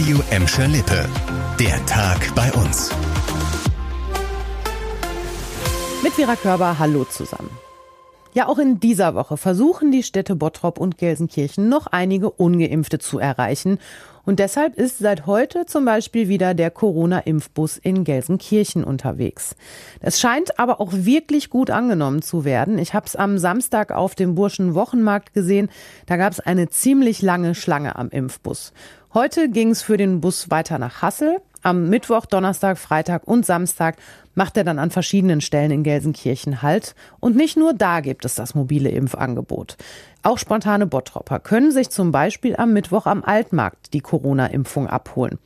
Radio Emscher Lippe. Der Tag bei uns. Mit Vera Körber, hallo zusammen. Ja, auch in dieser Woche versuchen die Städte Bottrop und Gelsenkirchen noch einige Ungeimpfte zu erreichen. Und deshalb ist seit heute zum Beispiel wieder der Corona-Impfbus in Gelsenkirchen unterwegs. Es scheint aber auch wirklich gut angenommen zu werden. Ich habe es am Samstag auf dem Burschen Wochenmarkt gesehen. Da gab es eine ziemlich lange Schlange am Impfbus. Heute ging es für den Bus weiter nach Hassel. Am Mittwoch, Donnerstag, Freitag und Samstag macht er dann an verschiedenen Stellen in Gelsenkirchen Halt. Und nicht nur da gibt es das mobile Impfangebot. Auch spontane Bottropper können sich zum Beispiel am Mittwoch am Altmarkt die Corona-Impfung abholen.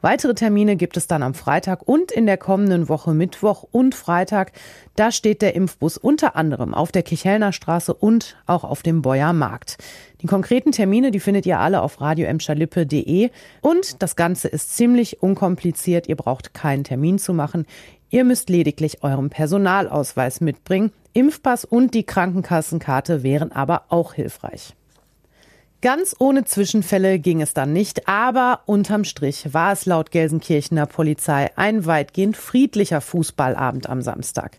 Weitere Termine gibt es dann am Freitag und in der kommenden Woche Mittwoch und Freitag. Da steht der Impfbus unter anderem auf der Kichelner Straße und auch auf dem Beuer Markt. Die konkreten Termine, die findet ihr alle auf radioemscherlippe.de und das Ganze ist ziemlich unkompliziert. Ihr braucht keinen Termin zu machen. Ihr müsst lediglich euren Personalausweis mitbringen. Impfpass und die Krankenkassenkarte wären aber auch hilfreich. Ganz ohne Zwischenfälle ging es dann nicht, aber unterm Strich war es laut Gelsenkirchener Polizei ein weitgehend friedlicher Fußballabend am Samstag.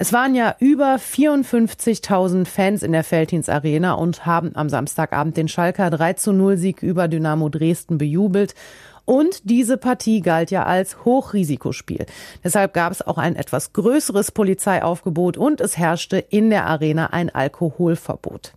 Es waren ja über 54.000 Fans in der Feldhins Arena und haben am Samstagabend den Schalker 3 zu 0 Sieg über Dynamo Dresden bejubelt. Und diese Partie galt ja als Hochrisikospiel. Deshalb gab es auch ein etwas größeres Polizeiaufgebot und es herrschte in der Arena ein Alkoholverbot.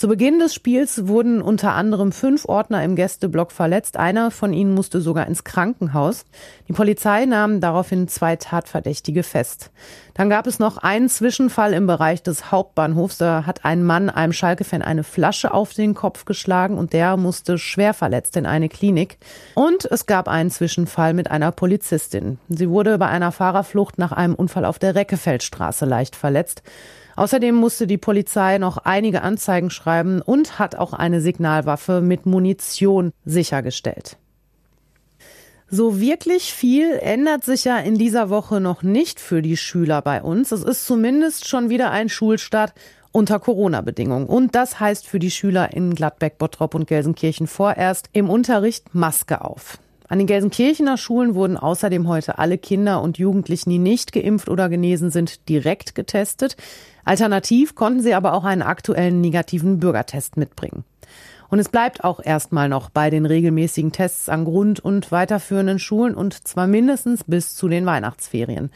Zu Beginn des Spiels wurden unter anderem fünf Ordner im Gästeblock verletzt. Einer von ihnen musste sogar ins Krankenhaus. Die Polizei nahm daraufhin zwei Tatverdächtige fest. Dann gab es noch einen Zwischenfall im Bereich des Hauptbahnhofs. Da hat ein Mann einem Schalke-Fan eine Flasche auf den Kopf geschlagen und der musste schwer verletzt in eine Klinik. Und es gab einen Zwischenfall mit einer Polizistin. Sie wurde bei einer Fahrerflucht nach einem Unfall auf der Reckefeldstraße leicht verletzt. Außerdem musste die Polizei noch einige Anzeigen schreiben und hat auch eine Signalwaffe mit Munition sichergestellt. So wirklich viel ändert sich ja in dieser Woche noch nicht für die Schüler bei uns. Es ist zumindest schon wieder ein Schulstart unter Corona-Bedingungen. Und das heißt für die Schüler in Gladbeck, Bottrop und Gelsenkirchen vorerst im Unterricht Maske auf. An den Gelsenkirchener Schulen wurden außerdem heute alle Kinder und Jugendlichen, die nicht geimpft oder genesen sind, direkt getestet. Alternativ konnten sie aber auch einen aktuellen negativen Bürgertest mitbringen. Und es bleibt auch erstmal noch bei den regelmäßigen Tests an Grund- und weiterführenden Schulen und zwar mindestens bis zu den Weihnachtsferien.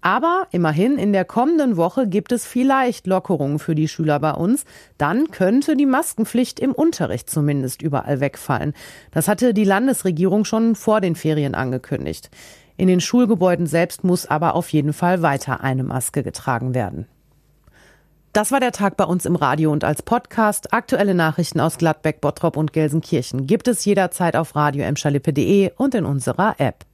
Aber immerhin, in der kommenden Woche gibt es vielleicht Lockerungen für die Schüler bei uns. Dann könnte die Maskenpflicht im Unterricht zumindest überall wegfallen. Das hatte die Landesregierung schon vor den Ferien angekündigt. In den Schulgebäuden selbst muss aber auf jeden Fall weiter eine Maske getragen werden. Das war der Tag bei uns im Radio und als Podcast. Aktuelle Nachrichten aus Gladbeck, Bottrop und Gelsenkirchen gibt es jederzeit auf radio und in unserer App.